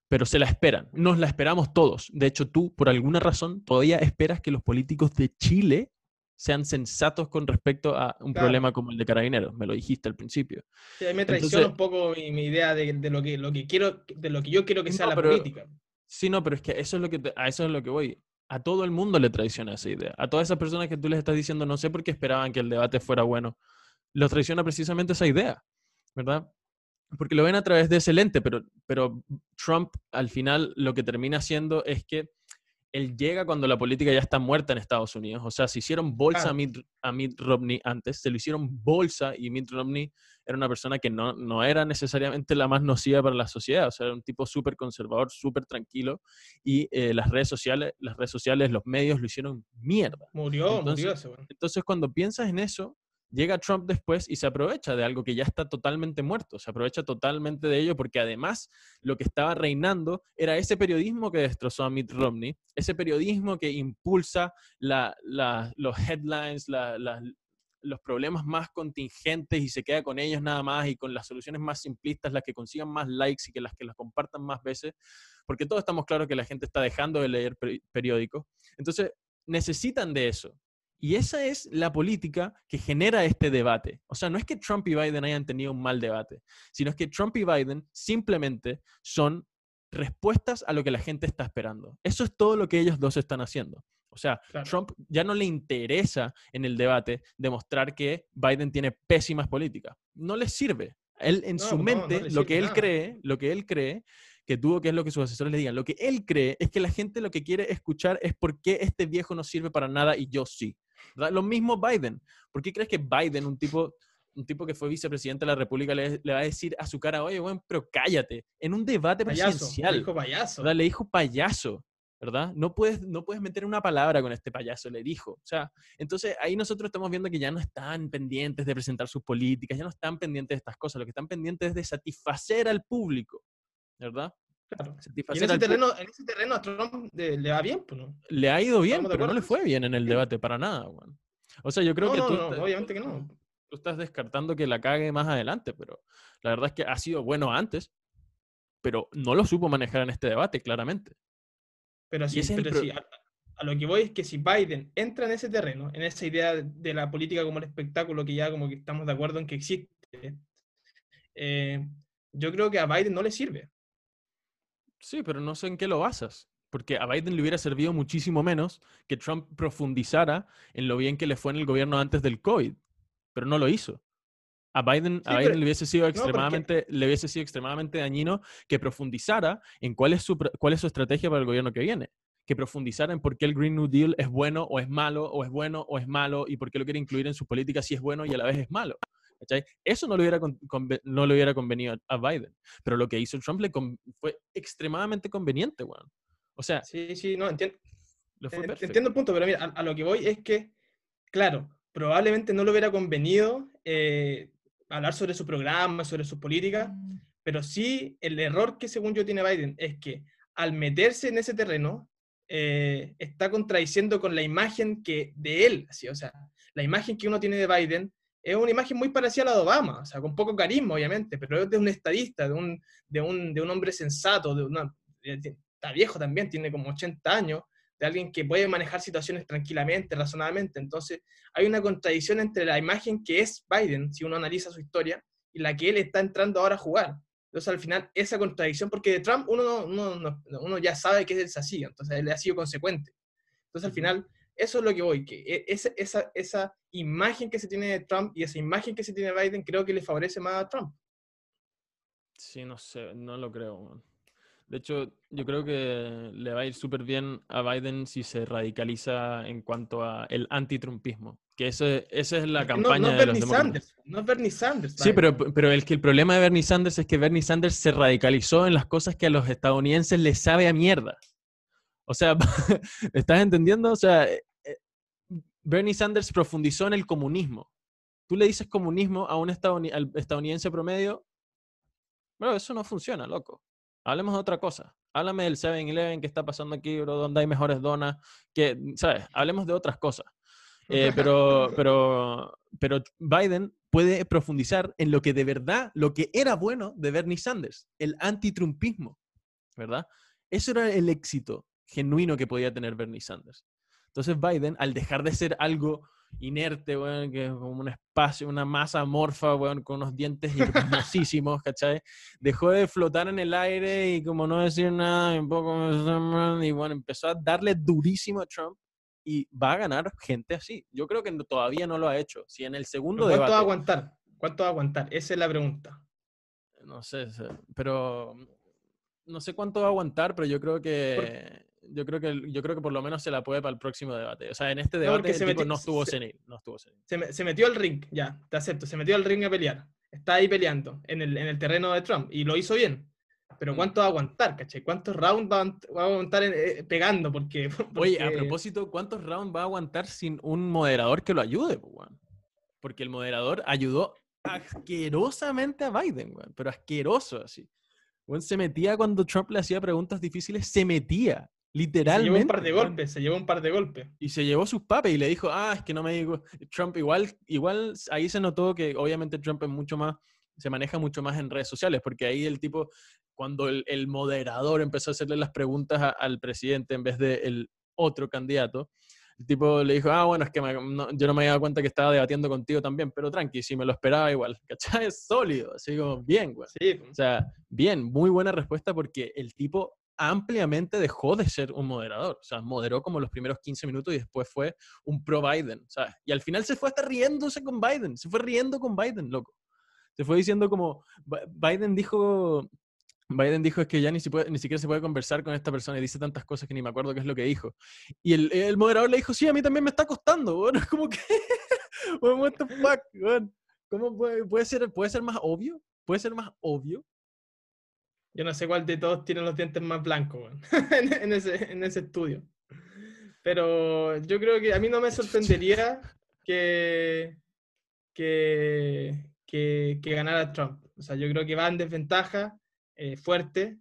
Pero se la esperan. Nos la esperamos todos. De hecho, tú, por alguna razón, todavía esperas que los políticos de Chile sean sensatos con respecto a un problema como el de carabineros. Me lo dijiste al principio. Sí, me traiciona un poco mi, idea de, lo que, lo que quiero, de lo que yo quiero que sea la política. Sí, no, pero es que eso es lo que a eso es lo que voy a todo el mundo le traiciona esa idea. A todas esas personas que tú les estás diciendo, no sé por qué esperaban que el debate fuera bueno, los traiciona precisamente esa idea, ¿verdad? Porque lo ven a través de ese lente, pero, pero Trump al final lo que termina haciendo es que él llega cuando la política ya está muerta en Estados Unidos. O sea, se hicieron bolsa a, Mitt, a, Mitt, Romney antes, se lo hicieron bolsa y Mitt Romney era una persona que no, no era necesariamente la más nociva para la sociedad. O sea, era un tipo súper conservador, súper tranquilo. Y eh, las redes sociales, las redes sociales, los medios lo hicieron mierda. Murió, murió ese, Entonces, cuando piensas en eso, llega Trump después y se aprovecha de algo que ya está totalmente muerto, se aprovecha totalmente de ello porque además lo que estaba reinando era ese periodismo que destrozó a Mitt Romney, ese periodismo que impulsa los headlines, los problemas más contingentes y se queda con ellos nada más y con las soluciones más simplistas, las que consigan más likes y que las que las compartan más veces, porque todos estamos claros que la gente está dejando de leer periódicos. Entonces, necesitan de eso. Y esa es la política que genera este debate. O sea, no es que Trump y Biden hayan tenido un mal debate, sino es que Trump y Biden simplemente son respuestas a lo que la gente está esperando. Eso es todo lo que ellos dos están haciendo. O sea, Trump ya no le interesa en el debate demostrar que Biden tiene pésimas políticas. No le sirve. Él en su mente, lo que él cree, lo que él cree que tuvo que es lo que sus asesores le digan. Lo que él cree es que la gente lo que quiere escuchar es por qué este viejo no sirve para nada y yo sí. Lo mismo Biden. ¿Por qué crees que Biden, un tipo, un tipo que fue vicepresidente de la República, le, va a decir a su cara, oye, bueno, pero cállate? En un debate presidencial. Le dijo payaso. Le dijo payaso. ¿verdad? No puedes, no puedes meter una palabra con este payaso, le dijo. O sea, entonces ahí nosotros estamos viendo que ya no están pendientes de presentar sus políticas, ya no están pendientes de estas cosas, lo que están pendientes es de satisfacer al público, ¿verdad? Y en ese, terreno, en ese terreno a Trump le, va bien, pues, ¿no? Le ha ido bien, pero no le fue bien en el debate para nada, O sea, yo creo que tú. obviamente que no. Tú estás descartando que la cague más adelante, pero la verdad es que ha sido bueno antes, pero no lo supo manejar en este debate, claramente. Pero sí, pero sí a, lo que voy es que si Biden entra en ese terreno, en esa idea de la política como el espectáculo que ya como que estamos de acuerdo en que existe, eh, yo creo que a Biden no le sirve. Sí, pero no sé en qué lo basas. porque a Biden le hubiera servido muchísimo menos que Trump profundizara en lo bien que le fue en el gobierno antes del COVID, pero no lo hizo. A Biden, a Biden le, hubiese sido extremadamente, le hubiese sido extremadamente dañino que profundizara en cuál es, su, cuál es su estrategia para el gobierno que viene. Que profundizara en por qué el Green New Deal es bueno o es malo, o es bueno o es malo, y por qué lo quiere incluir en su política si es bueno y a la vez es malo. Eso no le hubiera, no le hubiera convenido a, Biden. Pero lo que hizo Trump le fue extremadamente conveniente, weón. O sea. Sí, sí, no, entiendo. Entiendo el punto, pero mira, a, lo que voy es que, claro, probablemente no le hubiera convenido eh, hablar sobre su programa, sobre su política, mm. pero sí el error que según yo tiene Biden es que al meterse en ese terreno, eh, está contradiciendo con la imagen que de él, así, o sea, la imagen que uno tiene de Biden es una imagen muy parecida a la de Obama, o sea, con poco carisma, obviamente, pero es de un estadista, de un, de un, de un hombre sensato, de una, está viejo también, tiene como 80 años, de alguien que puede manejar situaciones tranquilamente, razonablemente. Entonces, hay una contradicción entre la imagen que es Biden, si uno analiza su historia, y la que él está entrando ahora a jugar. Entonces, al final, esa contradicción, porque de Trump uno, uno ya sabe que es así, entonces él ha sido consecuente. Entonces, al final, eso es lo que voy, que e, esa, esa, esa imagen que se tiene de Trump y esa imagen que se tiene de Biden creo que le favorece más a Trump. Sí, no sé, no lo creo. De hecho, yo creo que le va a ir súper bien a Biden si se radicaliza en cuanto a el antitrumpismo. Que esa es la campaña no, de Bernie Sanders, no es Bernie Sanders. Sí, pero, pero el, que el problema de Bernie Sanders es que Bernie Sanders se radicalizó en las cosas que a los estadounidenses les sabe a mierda. O sea, ¿estás entendiendo? O sea, eh, eh, Bernie Sanders profundizó en el comunismo. Tú le dices comunismo a un estadounidense promedio, pero eso no funciona, loco. Hablemos de otra cosa. Háblame del 7-Eleven que está pasando aquí, bro, donde hay mejores donas, que, ¿sabes? Hablemos de otras cosas. Eh, pero, pero, pero Biden puede profundizar en lo que de verdad, lo que era bueno de Bernie Sanders, el antitrumpismo, ¿verdad? Eso era el éxito genuino que podía tener Bernie Sanders. Entonces Biden, al dejar de ser algo inerte, bueno, que es como un espacio, una masa amorfa, bueno, con unos dientes hermosísimos, ¿cachai? Dejó de flotar en el aire y como no decir nada, y un poco, y bueno, empezó a darle durísimo a Trump y va a ganar gente así. Yo creo que todavía no lo ha hecho. Si en el segundo ¿Cuánto va a aguantar? ¿Cuánto va a aguantar? Esa es la pregunta. No sé, pero no sé cuánto va a aguantar, pero yo creo que yo creo que yo creo que por lo menos se la puede para el próximo debate. O sea, en este debate no, se no estuvo senil, no estuvo Se, metió al ring, ya, te acepto, se metió al ring a pelear. Está ahí peleando en el, en el terreno de Trump y lo hizo bien. Pero mm. ¿cuánto va a aguantar, caché? ¿Cuántos rounds va a, aguantar eh, pegando? Porque, Oye, a propósito, ¿cuántos rounds va a aguantar sin un moderador que lo ayude? Porque el moderador ayudó asquerosamente a Biden, pero asqueroso así. se metía cuando Trump le hacía preguntas difíciles, se metía. Literalmente. Se llevó un par de golpes, se llevó un par de golpes. Y se llevó sus papes y le dijo, ah, es que no me digo. Trump igual, igual ahí se notó que obviamente Trump es mucho más, se maneja mucho más en redes sociales, porque ahí el tipo, cuando el, moderador empezó a hacerle las preguntas al presidente en vez del el otro candidato, el tipo le dijo, ah, bueno, es que yo no me había dado cuenta que estaba debatiendo contigo también, pero tranqui, si me lo esperaba igual, ¿cachai? Es sólido, así como, bien, güey. Sí. O sea, bien, muy buena respuesta porque el tipo ampliamente dejó de ser un moderador. O sea, moderó como los primeros 15 minutos y después fue un pro-Biden. ¿sabes? Y al final se fue hasta riéndose con Biden. Se fue riendo con Biden, loco. Se fue diciendo como, Biden dijo, Biden dijo es que ya ni, siquiera se puede conversar con esta persona y dice tantas cosas que ni me acuerdo qué es lo que dijo. Y el, el moderador le dijo, sí, a mí también me está costando. Bueno, es como que, what the fuck, ¿Cómo puede, puede, ser, puede ser más obvio? ¿Puede ser más obvio? Yo no sé cuál de todos tiene los dientes más blancos en, ese, en ese estudio. Pero yo creo que a mí no me sorprendería que, que, que, ganara Trump. O sea, yo creo que va en desventaja eh, fuerte,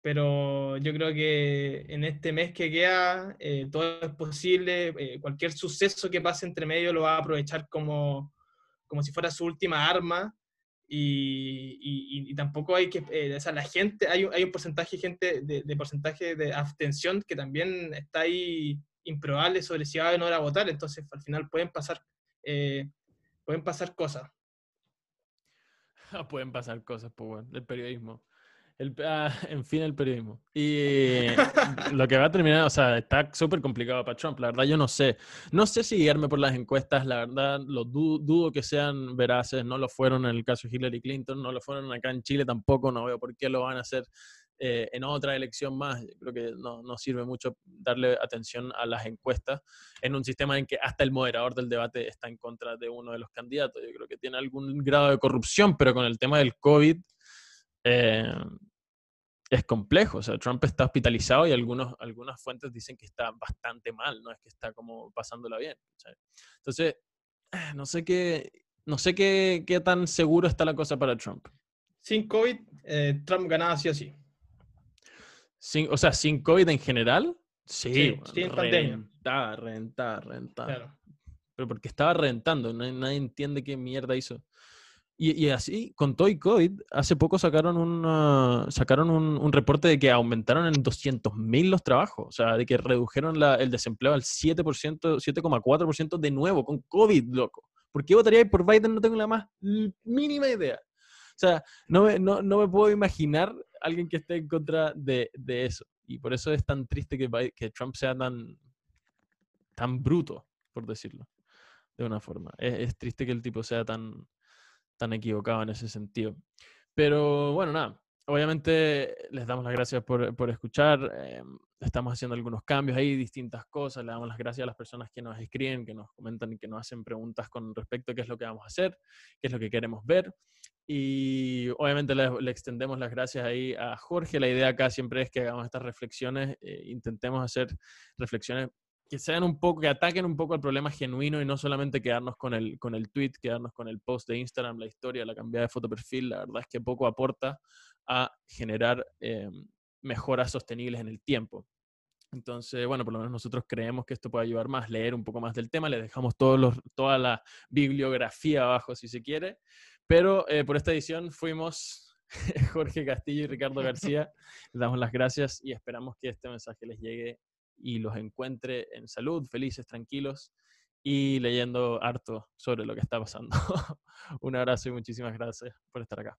pero yo creo que en este mes que queda eh, todo es posible. Eh, cualquier suceso que pase entre medio lo va a aprovechar como, como si fuera su última arma y, tampoco hay que, eh, o sea, la gente, hay, hay un porcentaje de gente, de, porcentaje de abstención que también está ahí improbable sobre si va a no a votar, entonces al final pueden pasar, eh, pueden pasar cosas. pueden pasar cosas, pues bueno, el periodismo. Ah, en fin, el periodismo. Y lo que va a terminar, o sea, está súper complicado para Trump. La verdad, yo no sé. No sé si guiarme por las encuestas. La verdad, lo dudo que sean veraces. No lo fueron en el caso de Hillary Clinton, no lo fueron acá en Chile tampoco. No veo por qué lo van a hacer eh, en otra elección más. creo que no, no, sirve mucho darle atención a las encuestas en un sistema en que hasta el moderador del debate está en contra de uno de los candidatos. Yo creo que tiene algún grado de corrupción, pero con el tema del COVID. Eh, es complejo. O sea, Trump está hospitalizado y algunos, algunas fuentes dicen que está bastante mal, no es que está como pasándola bien. Entonces, no sé qué, no sé qué, qué, tan seguro está la cosa para Trump. Sin COVID, eh, Trump ganaba sí o sí. Sin, o sea, sin COVID en general, sí. sí sin pandemia. Rentar, rentar, rentar. Claro. Pero porque estaba rentando, nadie entiende qué mierda hizo. Y, así, con todo y COVID, hace poco sacaron, una, sacaron un, reporte de que aumentaron en 200.000 los trabajos, o sea, de que redujeron el desempleo al 7%, 7,4% de nuevo, con COVID, loco. ¿Por qué votaría por Biden? No tengo la más mínima idea. O sea, no me, no, me puedo imaginar alguien que esté en contra de, eso. Y por eso es tan triste que, que Trump sea tan, tan bruto, por decirlo de una forma. es triste que el tipo sea tan, tan equivocado en ese sentido. Pero bueno, nada, obviamente les damos las gracias por, por escuchar. Eh, estamos haciendo algunos cambios ahí, distintas cosas. Le damos las gracias a las personas que nos escriben, que nos comentan y que nos hacen preguntas con respecto a qué es lo que vamos a hacer, qué es lo que queremos ver. Y obviamente le, le extendemos las gracias ahí a Jorge. La idea acá siempre es que hagamos estas reflexiones, eh, intentemos hacer reflexiones que sean un poco, que ataquen un poco el problema genuino y no solamente quedarnos con el, con el tweet, quedarnos con el post de Instagram, la historia, la cambiada de foto perfil. La verdad es que poco aporta a generar eh, mejoras sostenibles en el tiempo. Entonces, bueno, por lo menos nosotros creemos que esto puede ayudar más, leer un poco más del tema. Les dejamos todos los, toda la bibliografía abajo si se quiere. Pero eh, por esta edición fuimos Jorge Castillo y Ricardo García. Les damos las gracias y esperamos que este mensaje les llegue y los encuentre en salud, felices, tranquilos y leyendo harto sobre lo que está pasando. Un abrazo y muchísimas gracias por estar acá.